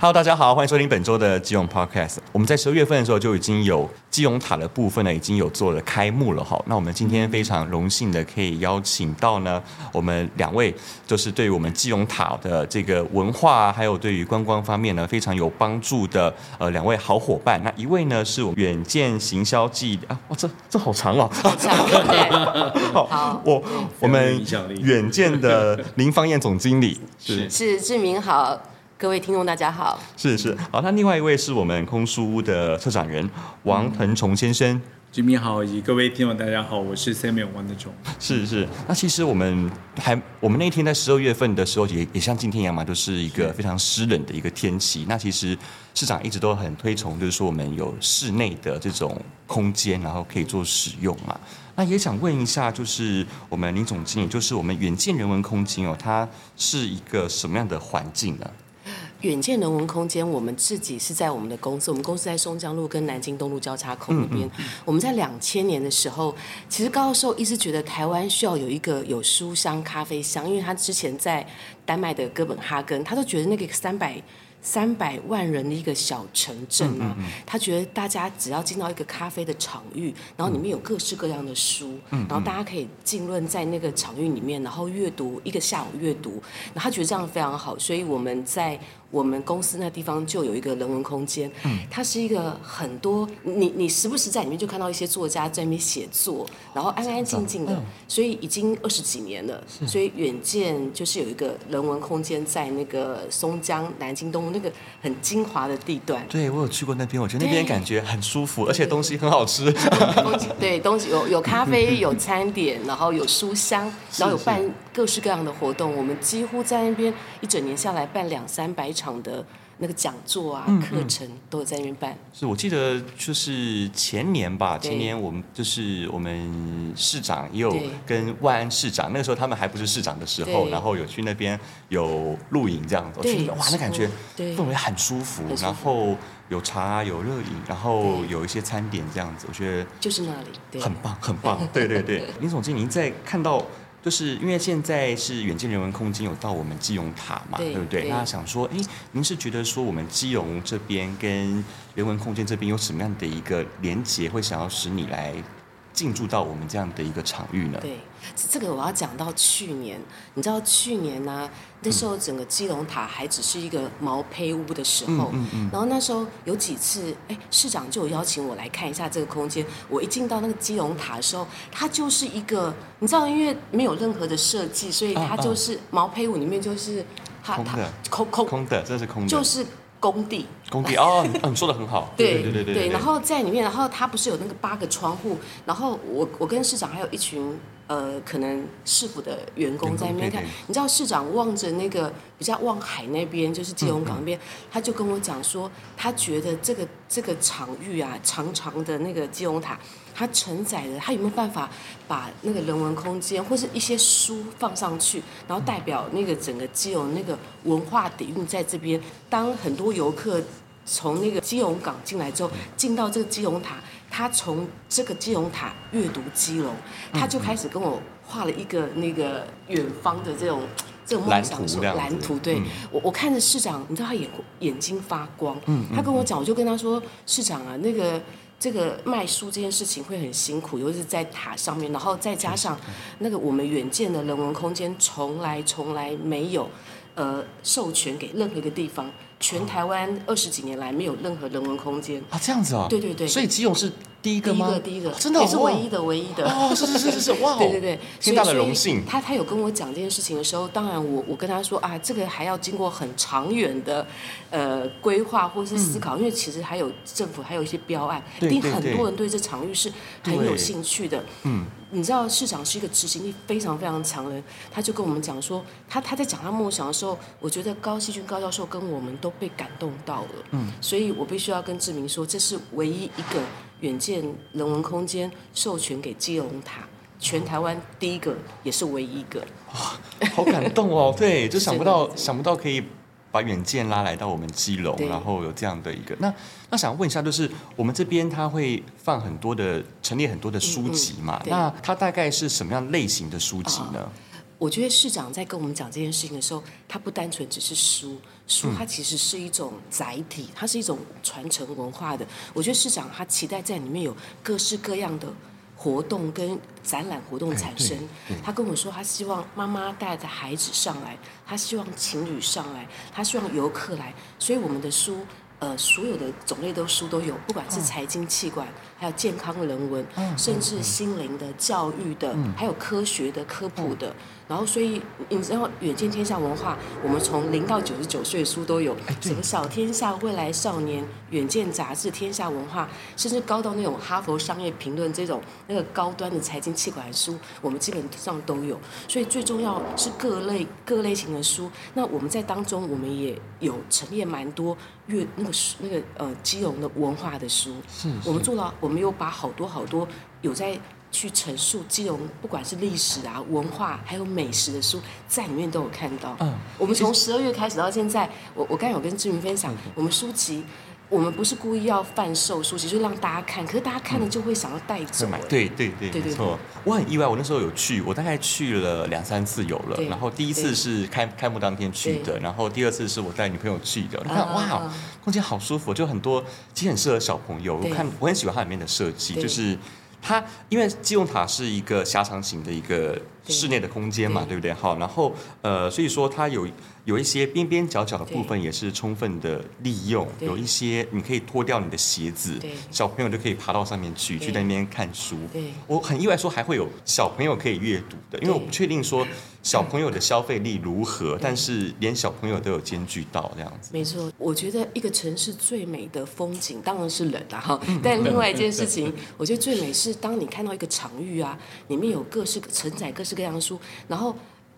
Hello，大家好，欢迎收听本周的基隆 Podcast。我们在十二月份的时候就已经有基隆塔的部分呢，已经有做了开幕了哈。那我们今天非常荣幸的可以邀请到呢，我们两位就是对于我们基隆塔的这个文化，还有对于观光方面呢非常有帮助的呃两位好伙伴。那一位呢是我们远见行销暨啊，哇，这这好长哦，好长，对，好，我我们远见的林芳燕总经理是是志明好。各位听众，大家好。是是，好，那另外一位是我们空书屋的策展人王腾崇先生。居民好，以及各位听众，大家好，我是 Samuel 王腾崇。是是，那其实我们还，我们那天在十二月份的时候也，也也像今天一样嘛，都是一个非常湿冷的一个天气。那其实市长一直都很推崇，就是说我们有室内的这种空间，然后可以做使用嘛。那也想问一下，就是我们林总经理，就是我们远见人文空间哦，它是一个什么样的环境呢？远见人文空间，我们自己是在我们的公司，我们公司在松江路跟南京东路交叉口那边。嗯嗯、我们在两千年的时候，其实高教授一直觉得台湾需要有一个有书香、咖啡香，因为他之前在丹麦的哥本哈根，他都觉得那个三百。三百万人的一个小城镇啊，嗯嗯嗯、他觉得大家只要进到一个咖啡的场域，然后里面有各式各样的书，嗯、然后大家可以浸润在那个场域里面，然后阅读一个下午阅读，然后他觉得这样非常好，所以我们在。我们公司那地方就有一个人文空间，嗯，它是一个很多你你时不时在里面就看到一些作家在那边写作，然后安安静静的，所以已经二十几年了。所以远见就是有一个人文空间在那个松江南京东那个很精华的地段。对，我有去过那边，我觉得那边感觉很舒服，而且东西很好吃。对，东西有有咖啡，有餐点，然后有书香，然后有办各式各样的活动。我们几乎在那边一整年下来办两三百场的那个讲座啊，课、嗯、程都有在那边办。是我记得就是前年吧，前年我们就是我们市长也有跟万安市长，那个时候他们还不是市长的时候，然后有去那边有露营这样子，我觉得哇，那感觉氛围很舒服，然后有茶有热饮，然后有一些餐点这样子，我觉得就是那里很棒很棒。对对对，林总经理在看到。就是因为现在是远见人文空间有到我们基隆塔嘛，对，对不对？对，那想说，哎，您是觉得说我们基隆这边跟人文空间这边有什么样的一个连结，会想要使你来进驻到我们这样的一个场域呢？对，这个我要讲到去年，你知道去年呢、啊？那时候整个基隆塔还只是一个毛坯屋的时候，嗯嗯嗯、然后那时候有几次，哎，市长就有邀请我来看一下这个空间。我一进到那个基隆塔的时候，它就是一个，你知道，因为没有任何的设计，所以它就是毛坯屋里面就是它空的，空空空的，这是空的，就是工地。工地哦，你说的很好。对对对对对。然后在里面，然后它不是有那个八个窗户，然后我我跟市长还有一群。呃，可能市府的员工在那边看，你知道市长望着那个比较望海那边，就是基隆港那边，嗯嗯、他就跟我讲说，他觉得这个这个场域啊，长长的那个基隆塔，它承载的，它有没有办法把那个人文空间或是一些书放上去，然后代表那个整个基隆那个文化底蕴在这边，当很多游客从那个基隆港进来之后，进到这个基隆塔。他从这个基隆塔阅读基隆，他就开始跟我画了一个那个远方的这种这种梦想蓝图，蓝图。对，我我看着市长，你知道他眼眼睛发光。嗯他跟我讲，我就跟他说，市长啊，那个这个卖书这件事情会很辛苦，尤其是在塔上面，然后再加上那个我们远见的人文空间从来从来没有呃授权给任何一个地方。全台湾二十几年来没有任何人文空间啊，这样子啊，对对对，所以基隆是第一个吗？第一个，第一个，真的也是唯一的，唯一的。哦，是是是是是，哇，对对对，天大的荣幸。他他有跟我讲这件事情的时候，当然我我跟他说啊，这个还要经过很长远的呃规划或是思考，因为其实还有政府还有一些标案，一定很多人对这场域是很有兴趣的，嗯。你知道市长是一个执行力非常非常强的人，他就跟我们讲说，他他在讲他梦想的时候，我觉得高希军高教授跟我们都被感动到了，嗯，所以我必须要跟志明说，这是唯一一个远见人文空间授权给基隆塔，全台湾第一个，也是唯一一个，哇，好感动哦，对，就想不到想不到可以。把远见拉来到我们基隆，然后有这样的一个那那想问一下，就是我们这边它会放很多的陈列很多的书籍嘛？嗯嗯、那它大概是什么样类型的书籍呢？我觉得市长在跟我们讲这件事情的时候，他不单纯只是书，书它其实是一种载体，它是一种传承文化的。我觉得市长他期待在里面有各式各样的活动跟展览活动产生。他跟我说，他希望妈妈带着孩子上来，他希望情侣上来，他希望游客来。所以我们的书。呃，所有的种类都书都有，不管是财经、企管，还有健康、人文，甚至心灵的、教育的，还有科学的、科普的。然后，所以你知道，远见天下文化，我们从零到九十九岁的书都有，什么小天下、未来少年、远见杂志、天下文化，甚至高到那种哈佛商业评论这种那个高端的财经气管的书，我们基本上都有。所以最重要是各类各类型的书。那我们在当中，我们也有陈列蛮多阅那个书那个呃基隆的文化的书。是，是。我们做到，我们又把好多好多有在。去陈述基隆，不管是历史啊、文化，还有美食的书，在里面都有看到。嗯，我们从十二月开始到现在，我我刚有跟志明分享，我们书籍，我们不是故意要贩售书籍，就是让大家看，可是大家看了就会想要带走。买，对对对，没错。我很意外，我那时候有去，我大概去了两三次有了。然后第一次是开开幕当天去的，然后第二次是我带女朋友去的。你看，哇，空间好舒服，就很多，其实很适合小朋友。我看我很喜欢它里面的设计，就是。它因为基隆塔是一个狭长型的一个室内的空间嘛，对，对不对？好，然后呃，所以说它有有一些边边角角的部分也是充分的利用，有一些你可以脱掉你的鞋子，小朋友就可以爬到上面去，去在那边看书。我很意外说还会有小朋友可以阅读的，因为我不确定说。小朋友的消费力如何？但是连小朋友都有兼具到这样子。没错，我觉得一个城市最美的风景当然是人啊哈。但另外一件事情，我觉得最美是当你看到一个场域啊，里面有各式承载各式各样的书，然后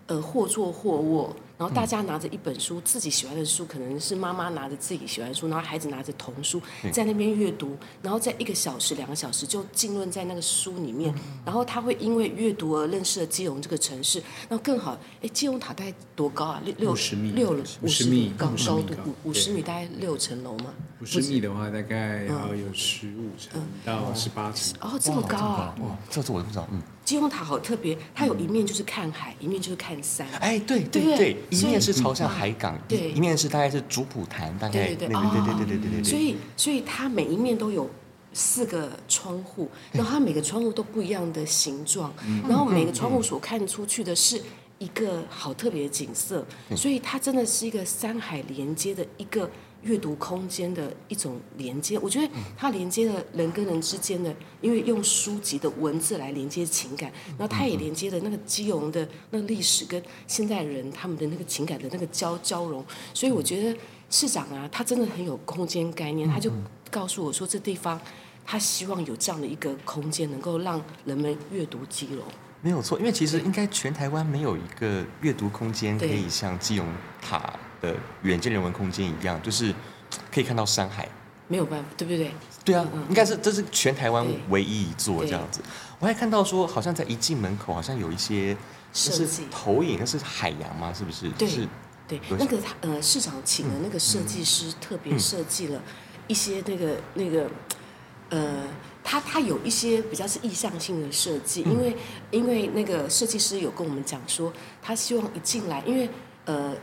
呃或坐或卧。然后大家拿着一本书，自己喜欢的书，可能是妈妈拿着自己喜欢的书，然后孩子拿着童书在那边阅读，然后在一个小时、两个小时就浸润在那个书里面，然后他会因为阅读而认识了基隆这个城市。那更好，哎，基隆塔大概多高啊？六六十米，六五十米高高度，五五十米大概六层楼嘛？五十米的话，大概要有十五层到十八层。哦，这么高啊！哇，这这我都不知道。嗯，基隆塔好特别，它有一面就是看海，一面就是看山。哎，对对对。一面是朝向海港，对，一面是大概是主普潭，大概对对对对对对对对。所以，所以它每一面都有四个窗户，然后它每个窗户都不一样的形状，然后每个窗户所看出去的是一个好特别的景色，所以它真的是一个山海连接的一个。阅读空间的一种连接，我觉得它连接了人跟人之间的，因为用书籍的文字来连接情感，然后它也连接了那个基隆的那个历史跟现代人他们的那个情感的那个交交融，所以我觉得市长啊，他真的很有空间概念，他就告诉我说，这地方他希望有这样的一个空间，能够让人们阅读基隆。没有错，因为其实应该全台湾没有一个阅读空间可以像基隆塔的远见人文空间一样，就是可以看到山海。没有办法，对不对？对啊，应该是这是全台湾唯一一座这样子。我还看到说，好像在一进门口，好像有一些就是投影，那是海洋吗？是不是？对，是对。那个呃，市长请的那个设计师特别设计了一些那个那个呃。他他有一些比较是意向性的设计，因为因为那个设计师有跟我们讲说，他希望一进来，因为呃，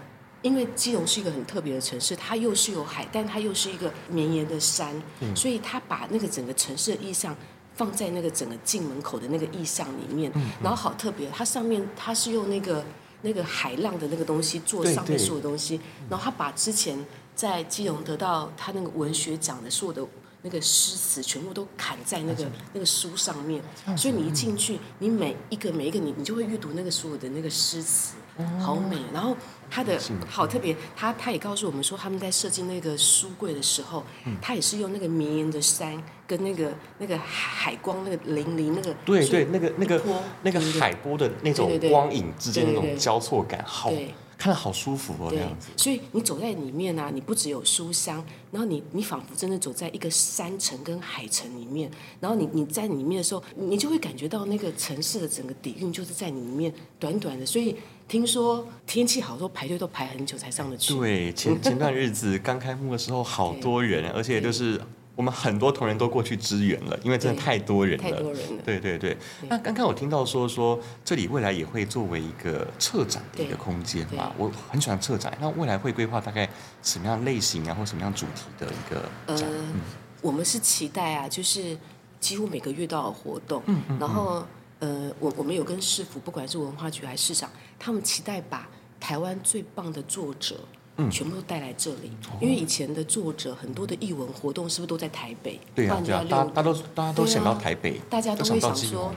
因为基隆是一个很特别的城市，它又是有海，但它又是一个绵延的山，所以它把那个整个城市的意象放在那个整个进门口的那个意象里面，然后好特别，它上面它是用那个那个海浪的那个东西做上面所有东西，然后他把之前在基隆得到他那个文学奖的所有的。那个诗词全部都砍在那个那个书上面，所以你一进去，你每一个每一个你你就会阅读那个所有的那个诗词，好美。然后他的好特别，他他也告诉我们说，他们在设计那个书柜的时候，他也是用那个绵延的山跟那个那个海光那个粼粼那个对对那个那个那个海波的那种光影之间那种交错感，好。看得好舒服哦，这样子。所以你走在里面啊，你不只有书香，然后你你仿佛真的走在一个山城跟海城里面，然后你你在里面的时候，你就会感觉到那个城市的整个底蕴就是在里面，短短的。所以听说天气好，都排队都排很久才上得去。对，前 前段日子刚开幕的时候，好多人，而且就是我们很多同仁都过去支援了，因为真的太多人了。太多人了。对对对。那刚刚我听到说说这里未来也会作为一个策展的一个空间嘛，我很喜欢策展。那未来会规划大概什么样类型啊，或什么样主题的一个展？呃，嗯、我们是期待啊，就是几乎每个月都有活动。嗯嗯。然后呃，我我们有跟市府，不管是文化局还是市长，他们期待把台湾最棒的作者。嗯，全部都带来这里，因为以前的作者很多的译文活动是不是都在台北？对啊，对啊，大家都大家都想到台北，大家都会想说，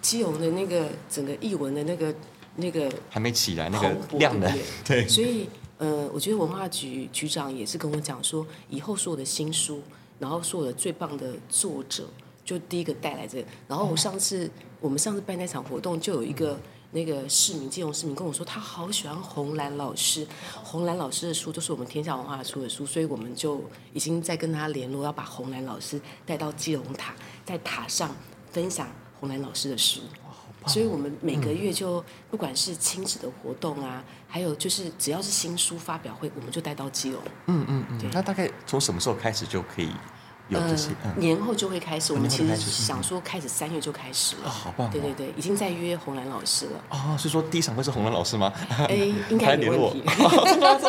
基隆的那个整个译文的那个那个还没起来，那个亮的，对。所以呃，我觉得文化局局长也是跟我讲说，以后所有的新书，然后所有的最棒的作者，就第一个带来这个。然后我上次我们上次办那场活动，就有一个。那个市民，金融市民跟我说，他好喜欢红蓝老师，红蓝老师的书都是我们天下文化出的书，所以我们就已经在跟他联络，要把红蓝老师带到基隆塔，在塔上分享红蓝老师的书。所以我们每个月就不管是亲子的活动啊，还有就是只要是新书发表会，我们就带到基隆。嗯嗯嗯。那大概从什么时候开始就可以？呃，年后就会开始。我们其实想说，开始三月就开始了。哦好棒！对对对，已经在约红兰老师了。哦，是说第一场会是红兰老师吗？哎，应该没问题。好，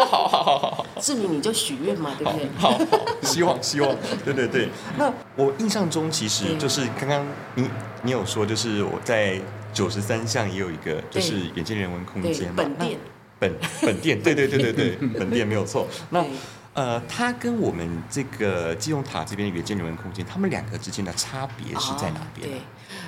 好好好好。志明，你就许愿嘛，对不对？好，希望希望，对对对。那我印象中，其实就是刚刚你你有说，就是我在九十三巷也有一个，就是眼见人文空间嘛。本店。本本店，对对对对对，本店没有错。那。呃，它跟我们这个基隆塔这边的远见人文空间，它们两个之间的差别是在哪边？对，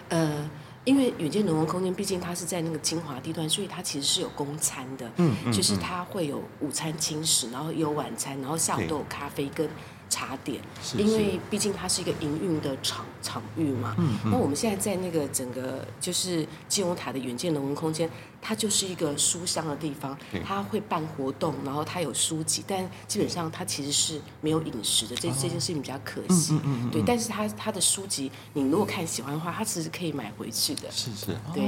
呃，因为远见人文空间毕竟它是在那个精华地段，所以它其实是有公餐的，嗯，嗯，就是它会有午餐轻食，然后有晚餐，然后下午都有咖啡跟。茶点，因为毕竟它是一个营运的场场域嘛。嗯，那我们现在在那个整个就是金融塔的远见人文空间，它就是一个书香的地方。它会办活动，然后它有书籍，但基本上它其实是没有饮食的。这这件事情比较可惜。嗯嗯。对，但是它它的书籍，你如果看喜欢的话，它其实可以买回去的。是是。对。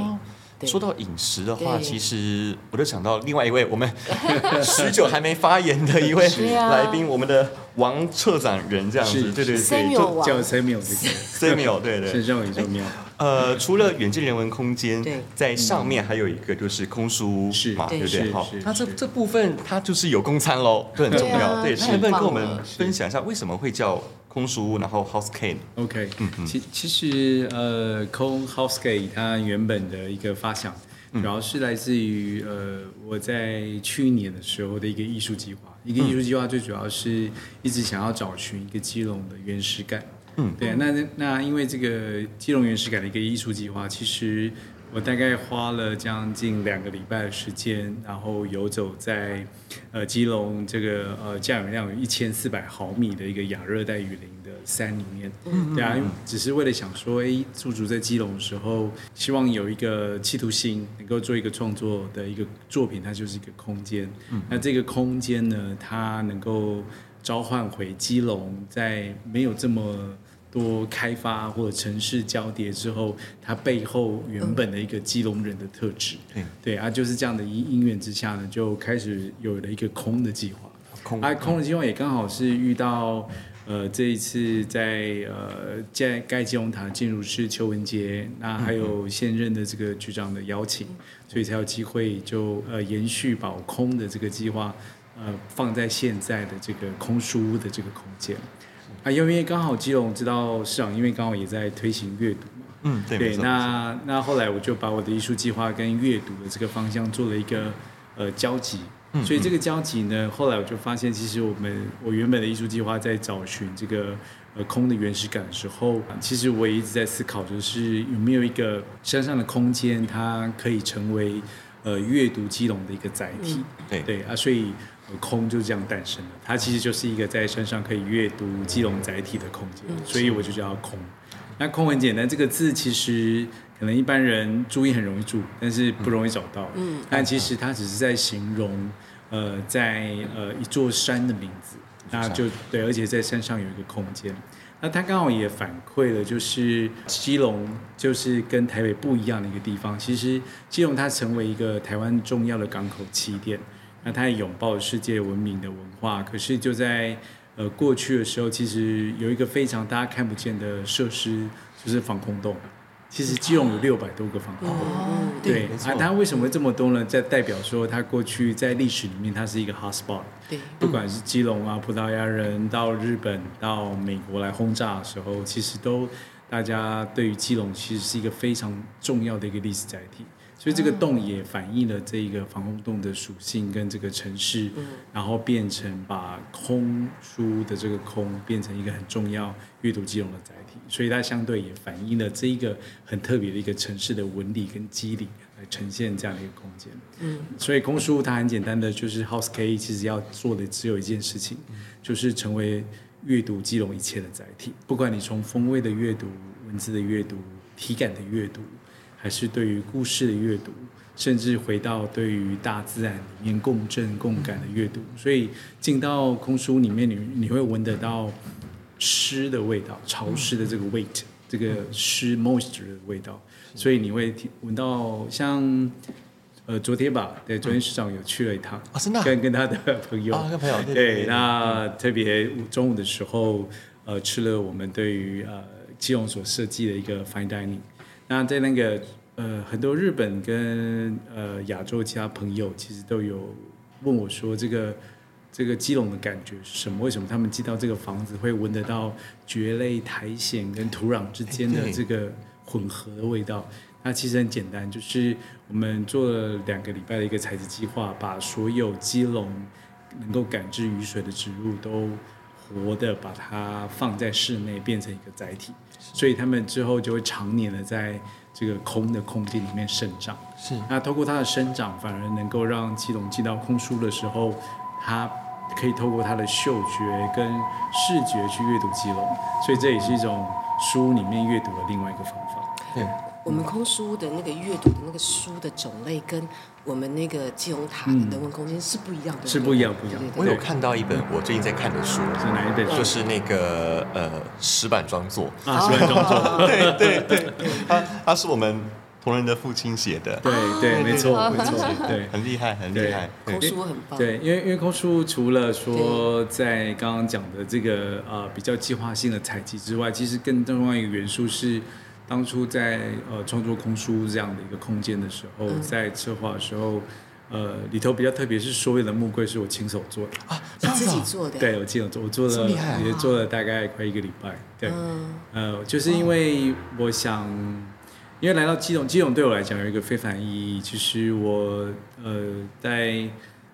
说到饮食的话，其实我就想到另外一位我们 许久还没发言的一位 来宾，我们的王策展人这样子，对对对，叫 Samuel，Samuel，对对，身上有一座庙。呃，除了远近人文空间，在上面还有一个就是空书屋嘛，对不对？好，那这这部分它就是有公餐喽，这很重要。对，能不能跟我们分享一下为什么会叫？空书屋，然后 House K，OK，其其实呃，空 House K 它原本的一个发想，主要是来自于呃，我在去年的时候的一个艺术计划，一个艺术计划最主要是一直想要找寻一个基隆的原始感，嗯，对，那那因为这个基隆原始感的一个艺术计划，其实。我大概花了将近两个礼拜的时间，然后游走在呃基隆这个呃降雨量有一千四百毫米的一个亚热带雨林的山里面，对啊，只是为了想说，哎，驻足在基隆的时候，希望有一个企图心，能够做一个创作的一个作品，它就是一个空间。那这个空间呢，它能够召唤回基隆，在没有这么。多开发或者城市交叠之后，它背后原本的一个基隆人的特质，嗯、对啊，就是这样的因因缘之下呢，就开始有了一个空的计划。空啊，空的计划也刚好是遇到呃这一次在呃建盖基隆塔建筑师邱文杰，那还有现任的这个局长的邀请，所以才有机会就呃延续保空的这个计划，呃放在现在的这个空书屋的这个空间。啊，因为刚好基隆知道市长，因为刚好也在推行阅读嘛，嗯，对，对，那那后来我就把我的艺术计划跟阅读的这个方向做了一个呃交集，嗯，所以这个交集呢，后来我就发现，其实我们我原本的艺术计划在找寻这个呃空的原始感的时候，其实我也一直在思考，就是有没有一个山上的空间，它可以成为呃阅读基隆的一个载体，对。对啊，所以。空就这样诞生了，它其实就是一个在山上可以阅读基隆载体的空间，所以我就叫它空。那空很简单，这个字其实可能一般人注意很容易注，但是不容易找到。嗯，但其实它只是在形容，呃，在呃一座山的名字，那就对，而且在山上有一个空间。那它刚好也反馈了，就是基隆就是跟台北不一样的一个地方。其实基隆它成为一个台湾重要的港口起点。那它也拥抱世界文明的文化，可是就在呃过去的时候，其实有一个非常大家看不见的设施，就是防空洞。其实基隆有六百多个防空洞，嗯对，啊，它为什么会这么多呢？在代表说，它过去在历史里面，它是一个 hotspot。对，不管是基隆啊，葡萄牙人到日本到美国来轰炸的时候，其实都大家对于基隆其实是一个非常重要的一个历史载体。所以这个洞也反映了这个防空洞的属性跟这个城市，然后变成把空书的这个空变成一个很重要阅读基隆的载体，所以它相对也反映了这一个很特别的一个城市的纹理跟肌理来呈现这样的一个空间。嗯，所以空书它很简单的就是 House K 其实要做的只有一件事情，就是成为阅读基隆一切的载体，不管你从风味的阅读、文字的阅读、体感的阅读。还是对于故事的阅读，甚至回到对于大自然里面共振共感的阅读，所以进到空书里面，你你会闻得到湿的味道，潮湿的这个 weight，这个湿 moisture 的味道，所以你会闻到像呃昨天吧，对，昨天市长有去了一趟，啊，真的，跟跟他的朋友，啊跟朋友，对，那特别中午的时候，呃，吃了我们对于呃基隆所设计的一个 fine dining。那在那个呃，很多日本跟呃亚洲其他朋友其实都有问我说，这个这个基隆的感觉是什么？为什么他们进到这个房子会闻得到蕨类苔藓跟土壤之间的这个混合的味道？那其实很简单，就是我们做了两个礼拜的一个采集计划，把所有基隆能够感知雨水的植物都活的把它放在室内，变成一个载体。所以他们之后就会常年的在这个空的空间里面生长。是。那透过它的生长，反而能够让基隆进到空书的时候，它可以透过它的嗅觉跟视觉去阅读基隆。所以这也是一种书里面阅读的另外一个方法。对。我们空书的那个阅读的那个书的种类，跟我们那个基隆塔的人文空间是不一样的，嗯，是不一样，不一样。我有看到一本我最近在看的书，是哪一本？就是那个呃石板装作。啊，石板装作，对 对对，他他是我们同仁的父亲写的，对对，没错没错，对，很厉害很厉害，空书很棒。对，因为因为空书除了说在刚刚讲的这个呃比较计划性的采集之外，其实更重要一个元素是。当初在呃创作空书这样的一个空间的时候，嗯、在策划的时候，呃里头比较特别是所有的木柜是我亲手做的啊，你自己 做的？对，我亲手做，我做了也做了大概快一个礼拜。对，嗯、呃，就是因为我想，因为来到基隆，基隆对我来讲有一个非凡意义。其实我呃在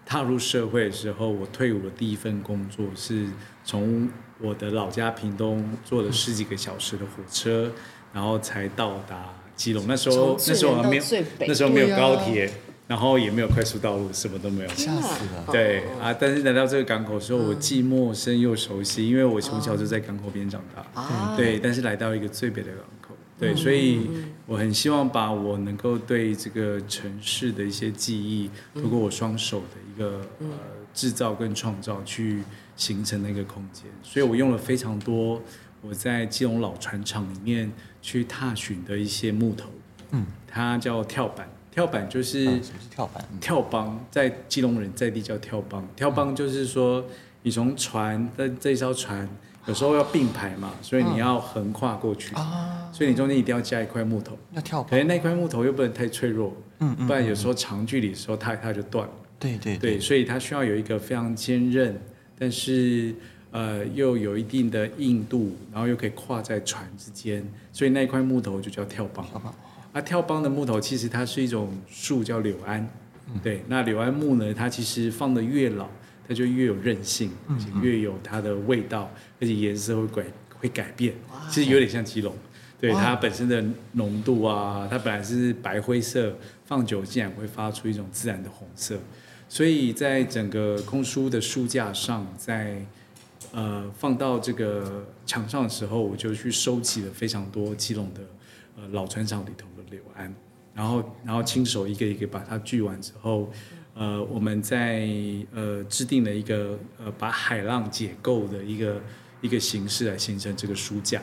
踏入社会的时候，我退伍的第一份工作是从我的老家屏东坐了十几个小时的火车。嗯然后才到达基隆，那时候那时候还没有，那时候没有高铁，啊、然后也没有快速道路，什么都没有，吓死了。对啊，但是来到这个港口的时候，我既陌生又熟悉，因为我从小就在港口边长大。啊、对，但是来到一个最北的港口，对，所以我很希望把我能够对这个城市的一些记忆，通过我双手的一个呃制造跟创造，去形成那个空间。所以我用了非常多。我在基隆老船厂里面去踏寻的一些木头，嗯，它叫跳板，跳板就是、跳板，跳帮，在基隆人在地叫跳帮，跳帮就是说你从船的这一艘船有时候要并排嘛，所以你要横跨过去啊，所以你中间一定要加一块木头，要跳，可是那块木头又不能太脆弱，嗯，不然有时候长距离的时候它它就断了，对对。对，所以它需要有一个非常坚韧，但是。呃，又有一定的硬度，然后又可以跨在船之间，所以那一块木头就叫跳帮。啊，跳帮的木头其实它是一种树，叫柳桉。嗯、对，那柳桉木呢，它其实放的越老，它就越有韧性，而且越有它的味道，而且颜色会改会改变。其实有点像基隆，对它本身的浓度啊，它本来是白灰色，放久竟然会发出一种自然的红色。所以在整个空书的书架上，在呃，放到这个墙上的时候，我就去收集了非常多基隆的呃老船厂里头的柳安，然后然后亲手一个一个把它锯完之后，呃，我们在呃制定了一个呃把海浪解构的一个一个形式来形成这个书架，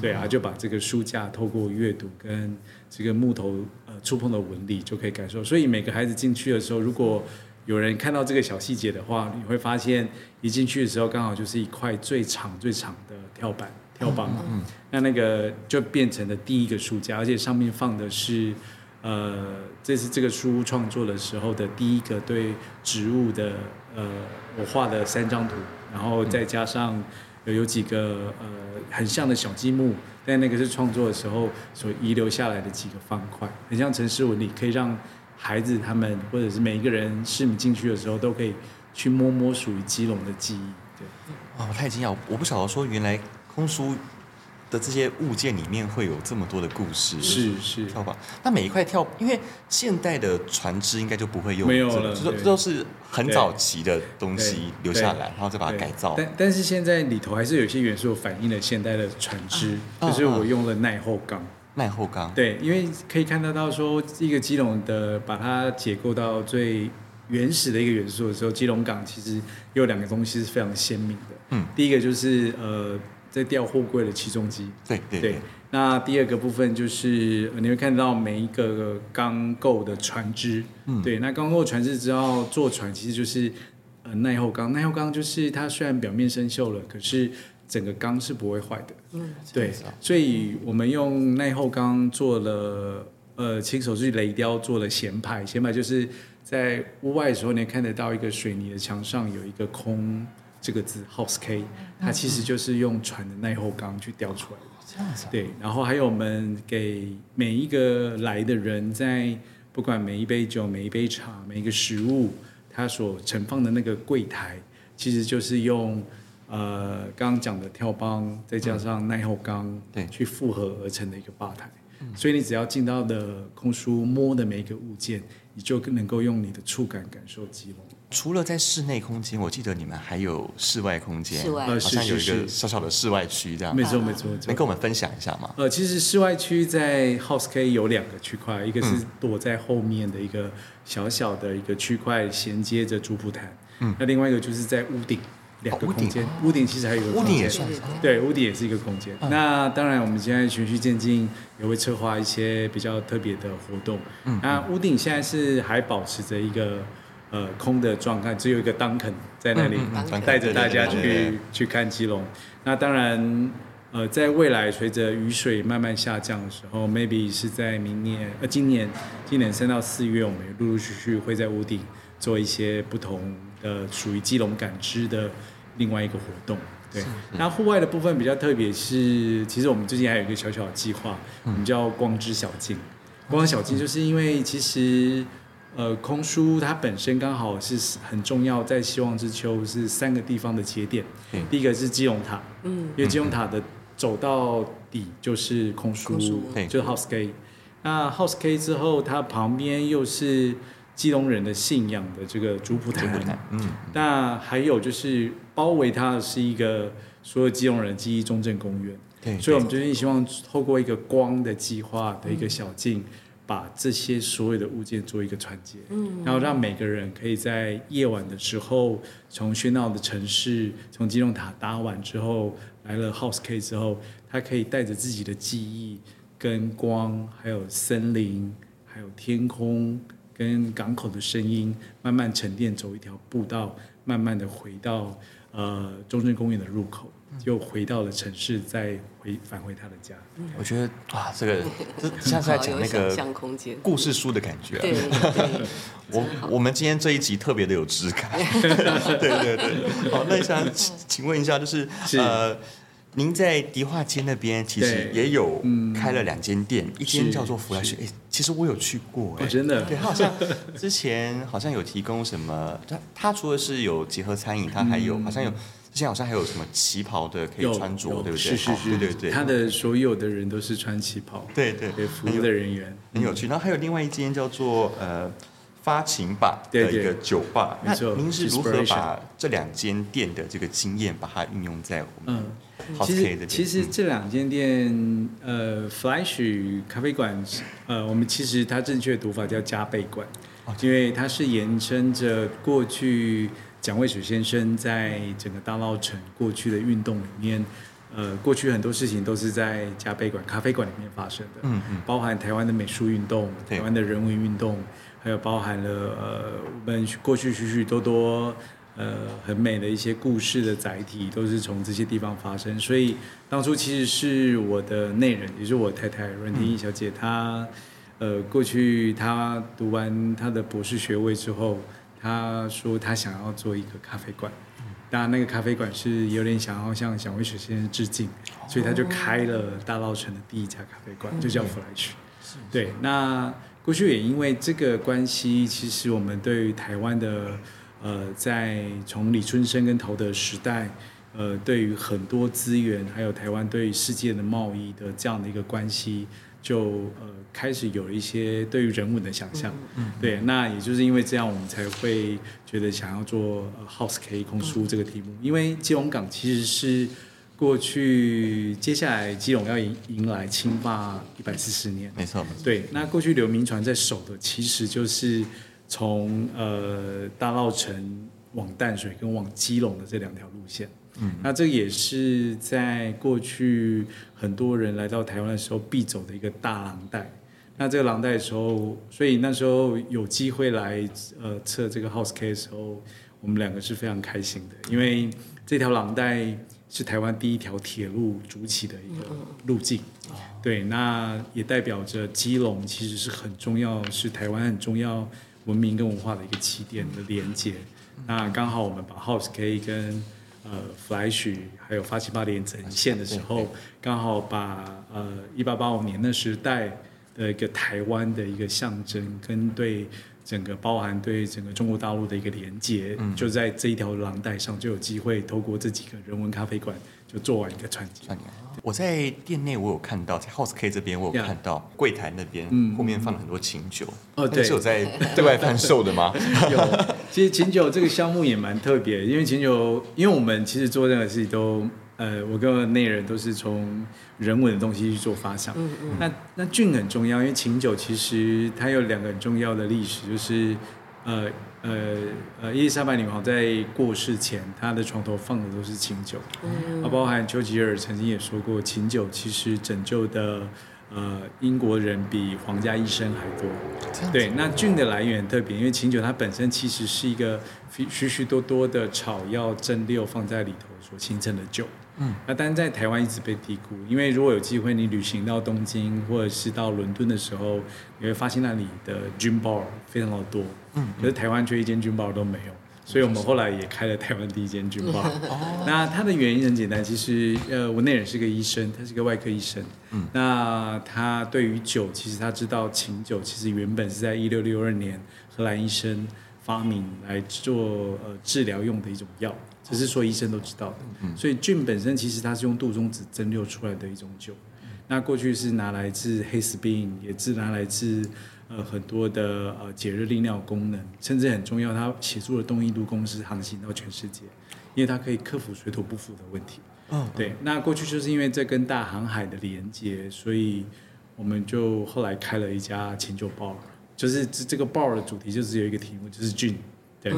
对啊，就把这个书架透过阅读跟这个木头呃触碰的纹理就可以感受，所以每个孩子进去的时候，如果有人看到这个小细节的话，你会发现一进去的时候，刚好就是一块最长最长的跳板跳板那那个就变成了第一个书架，而且上面放的是。呃，这是这个书屋创作的时候的第一个对植物的呃，我画的三张图，然后再加上有有几个呃很像的小积木，但那个是创作的时候所遗留下来的几个方块，很像城市纹理，可以让孩子他们或者是每一个人市民进去的时候都可以去摸摸属于基隆的记忆。对，哦，太惊讶，我不晓得说原来空书。的这些物件里面会有这么多的故事，是是跳板。那每一块跳，因为现代的船只应该就不会用，没有了，这都是很早期的东西留下来，然后再把它改造。但但是现在里头还是有些元素反映了现代的船只，就是我用了耐候钢。耐候钢，对，因为可以看得到说，一个基隆的把它解构到最原始的一个元素的时候，基隆港其实有两个东西是非常鲜明的。嗯，第一个就是呃。在吊货柜的起重机，对对对。那第二个部分就是你会看到每一个钢构的船只，嗯，对。那钢构船只只要坐船，其实就是呃耐候钢。耐候钢就是它虽然表面生锈了，可是整个缸是不会坏的。嗯，对。所以我们用耐候钢做了呃亲手去雷雕做了舷排，舷排就是在屋外的时候，你看得到一个水泥的墙上有一个空。这个字 House K，它其实就是用船的耐候钢去雕出来的。这样子。对，然后还有我们给每一个来的人，在不管每一杯酒、每一杯茶、每一个食物，它所盛放的那个柜台，其实就是用呃刚刚讲的跳帮，再加上耐候钢，对，去复合而成的一个吧台。所以你只要进到的空书摸的每一个物件，你就能够用你的触感感受基隆。除了在室内空间，我记得你们还有室外空间，室外好像有一个小小的室外区这样。没错没错，能跟我们分享一下吗？呃，其实室外区在 House K 有两个区块，一个是躲在后面的一个小小的一个区块，衔接着主普坛。嗯，那另外一个就是在屋顶两个空间，屋顶其实还有一个屋顶也算。对，屋顶也是一个空间。那当然，我们现在循序渐进，也会策划一些比较特别的活动。嗯，那屋顶现在是还保持着一个。呃，空的状态，只有一个 Duncan 在那里带着大家去去看基隆。那当然，呃，在未来随着雨水慢慢下降的时候，maybe 是在明年呃今年今年三到四月，我们陆陆续续会在屋顶做一些不同的属于基隆感知的另外一个活动。对，那户外的部分比较特别是，其实我们最近还有一个小小的计划，我们叫光之小径。光之小径就是因为其实。呃，空书它本身刚好是很重要，在希望之秋是三个地方的节点。嗯、第一个是基隆塔，嗯，因为基隆塔的走到底就是空书，空书就是 House K。那 House K 之后，它旁边又是基隆人的信仰的这个主普坛，嗯，那还有就是包围它的是一个所有基隆人的记忆中正公园。对，所以我们最近希望透过一个光的计划的一个小径。嗯把这些所有的物件做一个传接，嗯，然后让每个人可以在夜晚的时候，从喧闹的城市，从基隆塔搭完之后，来了 House K 之后，他可以带着自己的记忆、跟光，还有森林，还有天空，跟港口的声音，慢慢沉淀，走一条步道，慢慢的回到呃中正公园的入口。又回到了城市，再回返回他的家。我觉得啊，这个 这像是在讲那个故事书的感觉。对，我我们今天这一集特别的有质感。对对对。好，那想请问一下，就是呃，您在迪化街那边其实也有开了两间店，一间叫做福来轩。哎，其实我有去过，哎，真的。对，好像 之前好像有提供什么，他他除了是有结合餐饮，他还有好像有。之前好像还有什么旗袍的可以穿着，对不对？是是是，对对对。他的所有的人都是穿旗袍，对对对，服务的人员很有趣。然后还有另外一间叫做呃发情吧的一个酒吧。那您是如何把这两间店的这个经验把它运用在我们嗯，其实其实这两间店呃，Flash 咖啡馆呃，我们其实它正确的读法叫加倍馆，因为它是延伸着过去。蒋渭水先生在整个大稻城过去的运动里面，呃，过去很多事情都是在加倍馆、咖啡馆里面发生的，嗯嗯，包含台湾的美术运动、台湾的人文运动，还有包含了呃我们过去许许多多呃很美的一些故事的载体，都是从这些地方发生。所以当初其实是我的内人，也就是我太太阮婷仪小姐，她呃过去她读完她的博士学位之后，她说她想要做一个咖啡馆。当然，那个咖啡馆是有点想要向蒋渭水先生致敬，所以他就开了大稻城的第一家咖啡馆，就叫 Flash。对，那过去也因为这个关系，其实我们对于台湾的呃，在从李春生跟陶德时代，呃，对于很多资源，还有台湾对于世界的贸易的这样的一个关系。就呃开始有了一些对于人文的想象，嗯，对，那也就是因为这样，我们才会觉得想要做呃 House K 空书这个题目，因为基隆港其实是过去接下来基隆要迎迎来清霸一百四十年，没错，对，那过去刘铭传在守的其实就是从呃大稻城往淡水跟往基隆的这两条路线。嗯，那这也是在过去很多人来到台湾的时候必走的一个大廊带。那这个廊带的时候，所以那时候有机会来呃测这个 House K 的时候，我们两个是非常开心的，因为这条廊带是台湾第一条铁路主起的一个路径。对，那也代表着基隆其实是很重要，是台湾很重要文明跟文化的一个起点的连接。那刚好我们把 House K 跟呃，Flash 还有发起八连成线的时候，刚好把呃一八八五年那时代的一个台湾的一个象征，跟对整个包含对整个中国大陆的一个连接，嗯、就在这一条廊带上就有机会透过这几个人文咖啡馆就做完一个串联。我在店内我有看到，在 House K 这边我有看到柜台那边，嗯，后面放了很多琴酒。哦，对，是有在对外贩售的吗？有，其实琴酒这个项目也蛮特别，因为琴酒，因为我们其实做任何事情都，呃，我跟内人都是从人文的东西去做发想。嗯嗯。那那菌很重要，因为琴酒其实它有两个很重要的历史，就是。呃呃呃，伊丽莎白女王在过世前，她的床头放的都是琴酒，嗯，啊，包含丘吉尔曾经也说过，琴酒其实拯救的呃英国人比皇家医生还多。对，那菌的来源特别，因为琴酒它本身其实是一个许许多多的草药蒸馏放在里头所形成的酒。嗯，那但是在台湾一直被低估，因为如果有机会你旅行到东京或者是到伦敦的时候，你会发现那里的 gin bar 非常的多，嗯，可是台湾却一间 gin bar 都没有，所以我们后来也开了台湾第一间 gin bar。哦，那它的原因很简单，其实呃，我内人是个医生，他是个外科医生，嗯，那他对于酒，其实他知道琴酒其实原本是在一六六二年荷兰医生发明来做呃治疗用的一种药。只是说医生都知道的，所以菌本身其实它是用杜松子蒸馏出来的一种酒。那过去是拿来治黑死病，也是拿来治呃很多的呃解热利尿功能，甚至很重要，它协助了东印度公司航行到全世界，因为它可以克服水土不服的问题。嗯，对。那过去就是因为这跟大航海的连接，所以我们就后来开了一家琴酒 bar，就是这这个 bar 的主题就只有一个题目，就是菌。对，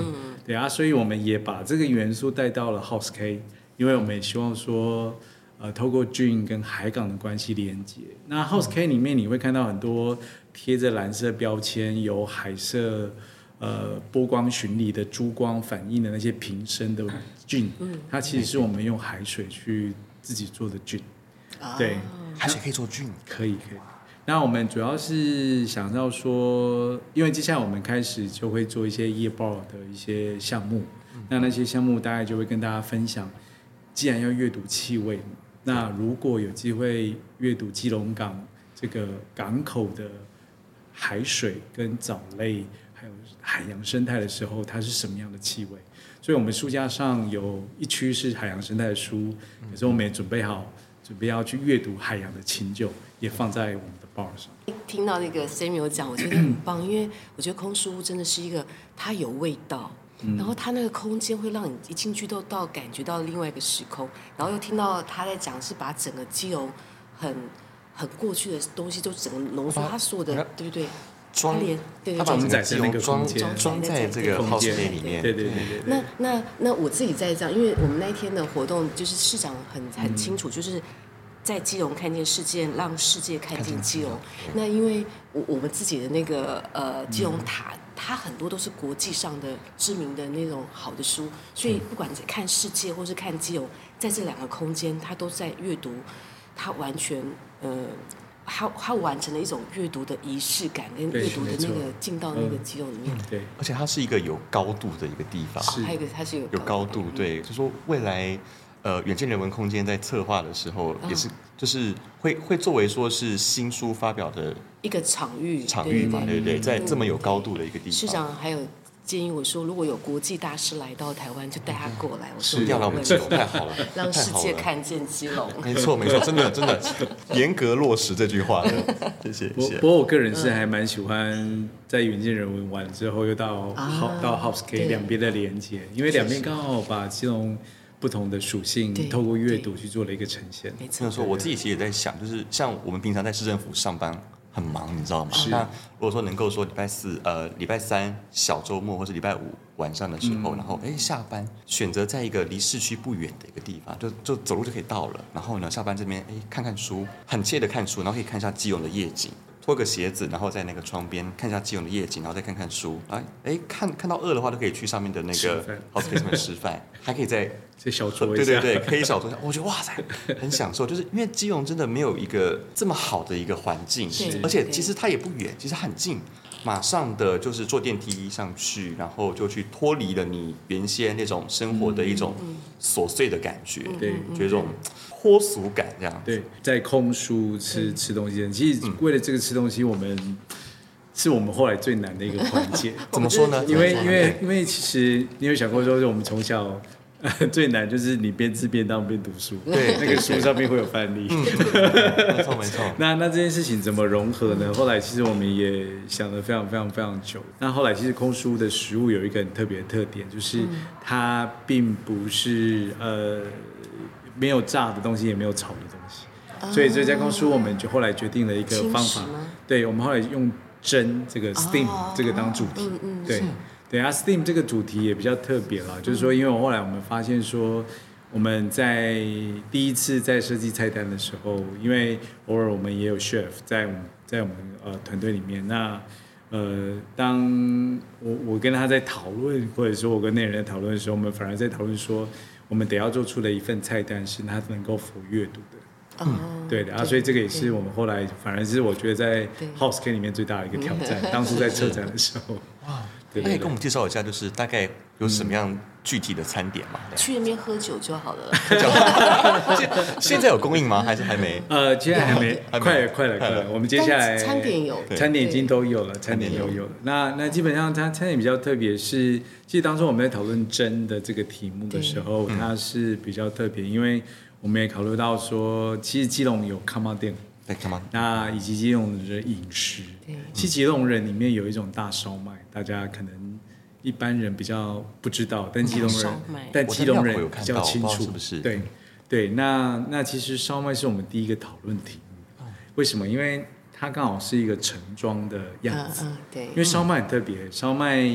对啊，所以我们也把这个元素带到了 House K，因为我们也希望说，呃，透过 gin 跟海港的关系连接。那 House K 里面你会看到很多贴着蓝色标签、有海色呃波光绚丽的珠光反映的那些瓶身的 gin，它其实是我们用海水去自己做的 gin。对，海水可以做 gin，可以可以。那我们主要是想要说，因为接下来我们开始就会做一些夜报的一些项目，那那些项目大概就会跟大家分享。既然要阅读气味，那如果有机会阅读基隆港这个港口的海水跟藻类，还有海洋生态的时候，它是什么样的气味？所以我们书架上有一区是海洋生态的书，可是我们也准备好，准备要去阅读海洋的清酒，也放在我们的。听到那个 Samuel 讲，我觉得很棒，因为我觉得空书真的是一个，它有味道，然后它那个空间会让你一进去都到感觉到另外一个时空，然后又听到他在讲是把整个基隆很很过去的东西都整个浓缩，他说的对不对？装它连对他把整个基隆装装装在这个 house 里面。对对对对，对。那那那我自己在这样，因为我们那一天的活动就是市长很很清楚，就是在基隆看见世界，让世界看见基隆。那因为我我们自己的那个呃基隆塔，它很多都是国际上的知名的那种好的书，所以不管是看世界或是看基隆，在这两个空间，它都在阅读，它完全呃。他他完成了一种阅读的仪式感，跟阅读的那个进到那个基隆里面。对，而且它是一个有高度的一个地方。是，还有一个它是有有高度，对，就说未来呃远见人文空间在策划的时候，也是就是会会作为说是新书发表的一个场域场域嘛，对不对？在这么有高度的一个地方，市长还有。建议我说，如果有国际大师来到台湾，就带他过来。我说要来我们基隆，太好了，让世界看见基隆。没错，没错，真的真的严格落实这句话。谢谢。不不过我个人是还蛮喜欢在远见人文完之后，又到好到 House K 两边的连接，因为两边刚好把基隆不同的属性透过阅读去做了一个呈现。没错，说我自己其实也在想，就是像我们平常在市政府上班。很忙，你知道吗？那如果说能够说礼拜四、呃礼拜三小周末，或是礼拜五晚上的时候，嗯、然后哎下班选择在一个离市区不远的一个地方，就就走路就可以到了。然后呢，下班这边哎看看书，很惬意的看书，然后可以看一下基隆的夜景。脱个鞋子，然后在那个窗边看一下基隆的夜景，然后再看看书。哎哎，看看到饿的话，都可以去上面的那个 house 上面吃饭，还可以在这 小桌对对对，可以小桌下。我觉得哇塞，很享受，就是因为基隆真的没有一个这么好的一个环境，而且其实它也不远，其实很近，马上的就是坐电梯上去，然后就去脱离了你原先那种生活的一种琐碎的感觉，对，觉得这种。脱俗感这样，对，在空书吃吃东西，其实为了这个吃东西，我们是我们后来最难的一个环节。怎么说呢？因为因为因为其实你有想过说，就我们从小 最难就是你边吃便当边读书，对，那个书上面会有范例。没错没错。那那这件事情怎么融合呢？后来其实我们也想了非常非常非常久。那后来其实空书的食物有一个很特别的特点，就是它并不是呃。没有炸的东西，也没有炒的东西，所以这家公司我们就后来决定了一个方法，对，我们后来用蒸这个 steam 这个当主题，对，对啊，steam 这个主题也比较特别了，就是说，因为我后来我们发现说，我们在第一次在设计菜单的时候，因为偶尔我们也有 chef 在我们在我们呃团队里面，那呃，当我我跟他在讨论，或者说我跟那人在讨论的时候，我们反而在讨论说。我们得要做出的一份菜单是它能够服阅读的，嗯，对的啊，所以这个也是我们后来反而是我觉得在 House K 里面最大的一个挑战。当初在车展的时候，哇，可以跟我们介绍一下，就是大概有什么样具体的餐点吗？去那边喝酒就好了。现在有供应吗？还是还没？呃，现在还没，快了，快了，快了。我们接下来餐点有，餐点已经都有了，餐点都有了。那那基本上它餐点比较特别是。其实当初我们在讨论蒸的这个题目的时候，它是比较特别，因为我们也考虑到说，其实基隆有崁仔顶，那以及基隆的饮食，其实基隆人里面有一种大烧麦，大家可能一般人比较不知道，但基隆人，但基隆人比较清楚，是不是？对，对，那那其实烧麦是我们第一个讨论题目，为什么？因为它刚好是一个盛装的样子，对，因为烧麦很特别，烧麦。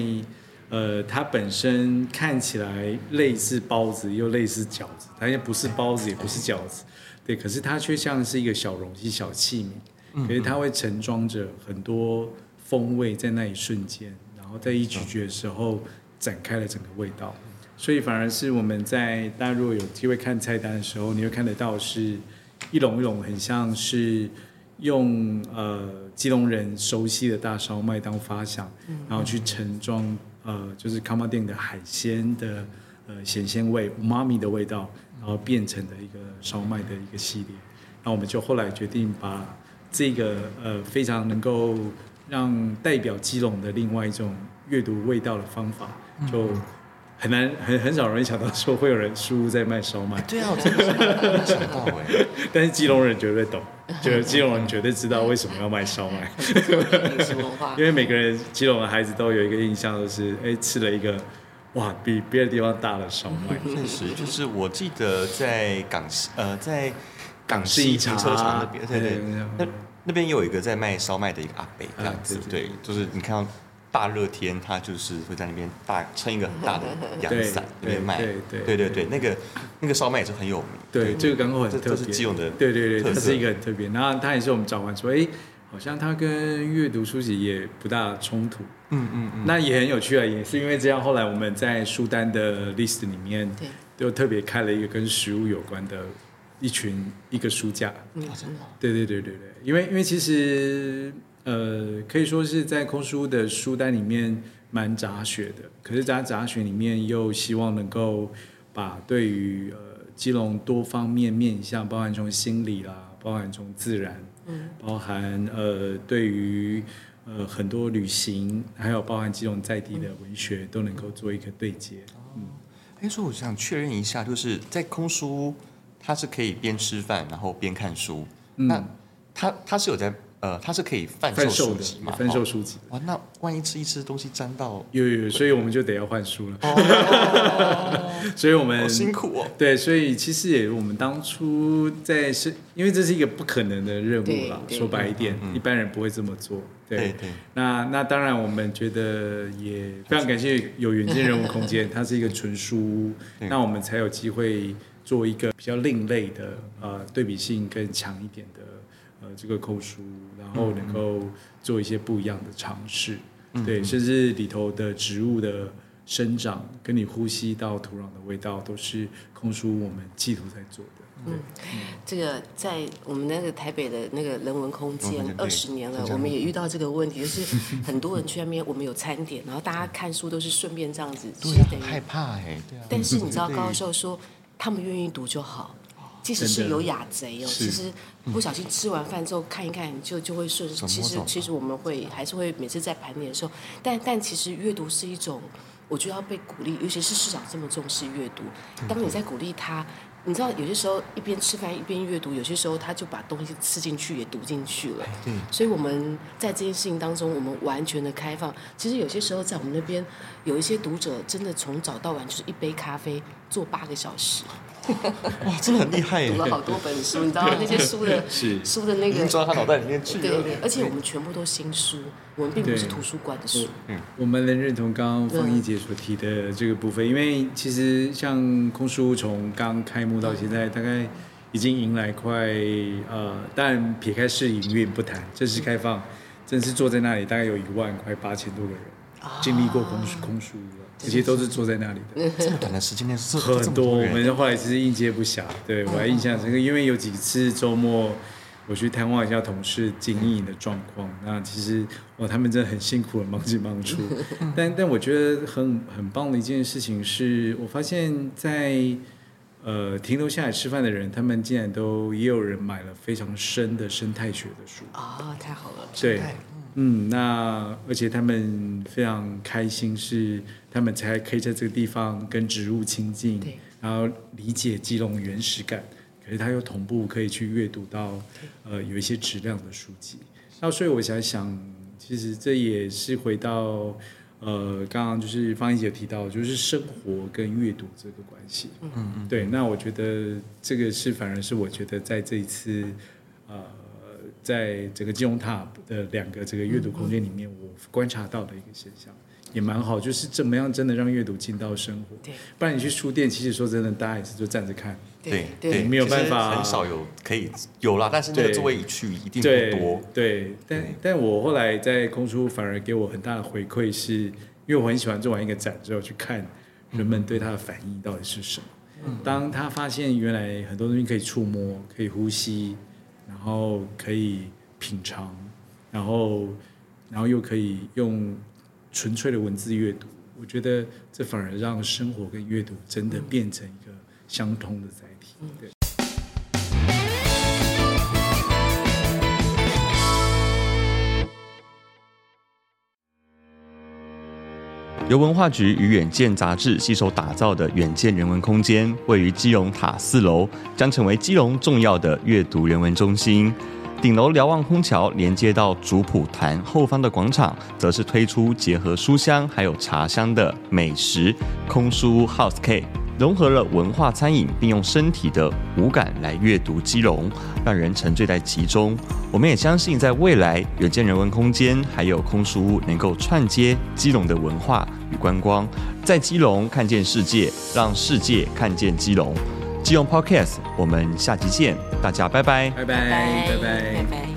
呃，它本身看起来类似包子，又类似饺子，它也不是包子，也不是饺子，对，可是它却像是一个小容器、小器皿，可是它会盛装着很多风味在那一瞬间，然后在一咀嚼的时候展开了整个味道，所以反而是我们在大家如果有机会看菜单的时候，你会看得到是一笼一笼，很像是用呃基隆人熟悉的大烧麦当发想，然后去盛装。呃，就是崁仔顶的海鲜的呃咸鲜味、妈咪的味道，然后变成的一个烧麦的一个系列。那我们就后来决定把这个呃非常能够让代表基隆的另外一种阅读味道的方法，就很难很很少人想到说会有人输入在卖烧麦。对啊，我真的没想到哎。但是基隆人绝对懂。就是基隆人绝对知道为什么要卖烧麦，因为每个人基隆的孩子都有一个印象，就是哎、欸、吃了一个哇比别的地方大了烧麦。确实，就是我记得在港西呃在港西停车场那边，对对，那那边有一个在卖烧麦的一个阿伯这样子，对，就是你看到大热天，他就是会在那边大撑一个很大的阳伞那边卖，对对对，那个那个烧麦也是很有名。对，这个港口很特别，是基隆的，对对对，它是一个很特别。然后他也是我们找完说，哎，好像它跟阅读书籍也不大冲突。嗯嗯嗯。那也很有趣啊，也是因为这样，后来我们在书单的 list 里面，对就特别开了一个跟食物有关的。一群一个书架，嗯，真的，对对对对对，因为因为其实呃可以说是在空书的书单里面蛮杂学的，可是在杂学里面又希望能够把对于呃基隆多方面面向，包含从心理啦，包含从自然，嗯，包含呃对于呃很多旅行，还有包含几种在地的文学，嗯，都能够做一个对接。嗯，哎，所以我想确认一下，就是在空书。它是可以边吃饭然后边看书，嗯、那它它是有在呃，它是可以贩售书籍嘛？贩售书籍。哇，那万一吃一吃东西沾到，有有，所以我们就得要换书了。哦、所以我们辛苦哦。对，所以其实也我们当初在是，因为这是一个不可能的任务了。说白一点，嗯、一般人不会这么做。对对，对。那那当然，我们觉得也非常感谢有远见人物空间，它是一个纯书屋，那我们才有机会。做一个比较另类的，呃，对比性更强一点的，呃，这个扣书，然后能够做一些不一样的尝试，嗯、对，甚至里头的植物的生长，跟你呼吸到土壤的味道，都是空叔我们企图在做的。嗯，这个在我们那个台北的那个人文空间二十年了，我们也遇到这个问题，就是很多人去那边，我们有餐点，然后大家看书都是顺便这样子，对，很害怕哎，对啊。但是你知道高教授说。他们愿意读就好，即使是有雅贼哦，其实不小心吃完饭之后看一看就就会顺。其实其实我们会还是会每次在盘点的时候，但但其实阅读是一种，我觉得要被鼓励，尤其是市长这么重视阅读，当你在鼓励他。你知道，有些时候一边吃饭一边阅读，有些时候他就把东西吃进去也读进去了。对，所以我们在这件事情当中，我们完全的开放。其实有些时候在我们那边，有一些读者真的从早到晚就是一杯咖啡坐八个小时。哇，真的很厉害！读了好多本书，你知道那些书的，书的那个，装到他脑袋里面去。对对对，而且我们全部都新书，我们并不是图书馆的书。嗯，我们能认同刚刚方一姐所提的这个部分，因为其实像空书从刚开幕到现在，大概已经迎来快呃，但撇开试营运不谈，正式开放，正式坐在那里，大概有一万快八千多个人经历过空书空虚。这些都是坐在那里的，这么短的时间内是很多。我们后来其实应接不暇，对我还印象深刻，因为有几次周末我去探望一下同事经营的状况，那其实哇，他们真的很辛苦，忙进忙出。但但我觉得很很棒的一件事情是，我发现在呃停留下来吃饭的人，他们竟然都也有人买了非常深的生态学的书啊，太好了，对。嗯，那而且他们非常开心，是他们才可以在这个地方跟植物亲近，对然后理解基隆原始感。可是他又同步可以去阅读到，呃，有一些质量的书籍。那所以我想想，其实这也是回到，呃，刚刚就是方怡姐提到，就是生活跟阅读这个关系。嗯嗯。对，那我觉得这个是反而是我觉得在这一次，呃。在整个金融塔的两个这个阅读空间里面，我观察到的一个现象也蛮好，就是怎么样真的让阅读进到生活。对，不然你去书店，其实说真的，大家也是就站着看。对对，没有办法，很少有可以有啦，但是那个座位一去一定不多。对，但但我后来在空书反而给我很大的回馈，是因为我很喜欢做完一个展之后去看人们对它的反应到底是什么。当他发现原来很多东西可以触摸，可以呼吸。然后可以品尝，然后，然后又可以用纯粹的文字阅读，我觉得这反而让生活跟阅读真的变成一个相通的载体。对。由文化局与远见杂志携手打造的远见人文空间，位于基隆塔四楼，将成为基隆重要的阅读人文中心。顶楼瞭望空桥连接到主普坛后方的广场，则是推出结合书香还有茶香的美食空书 House K。融合了文化餐饮，并用身体的五感来阅读基隆，让人沉醉在其中。我们也相信，在未来，远见人文空间还有空书屋能够串接基隆的文化与观光，在基隆看见世界，让世界看见基隆。基隆 Podcast，我们下期见，大家拜拜，拜拜，拜拜，拜拜。